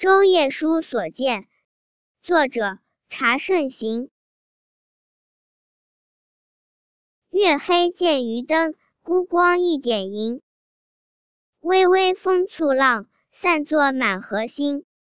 舟夜书所见，作者查慎行。月黑见渔灯，孤光一点萤。微微风簇浪，散作满河星。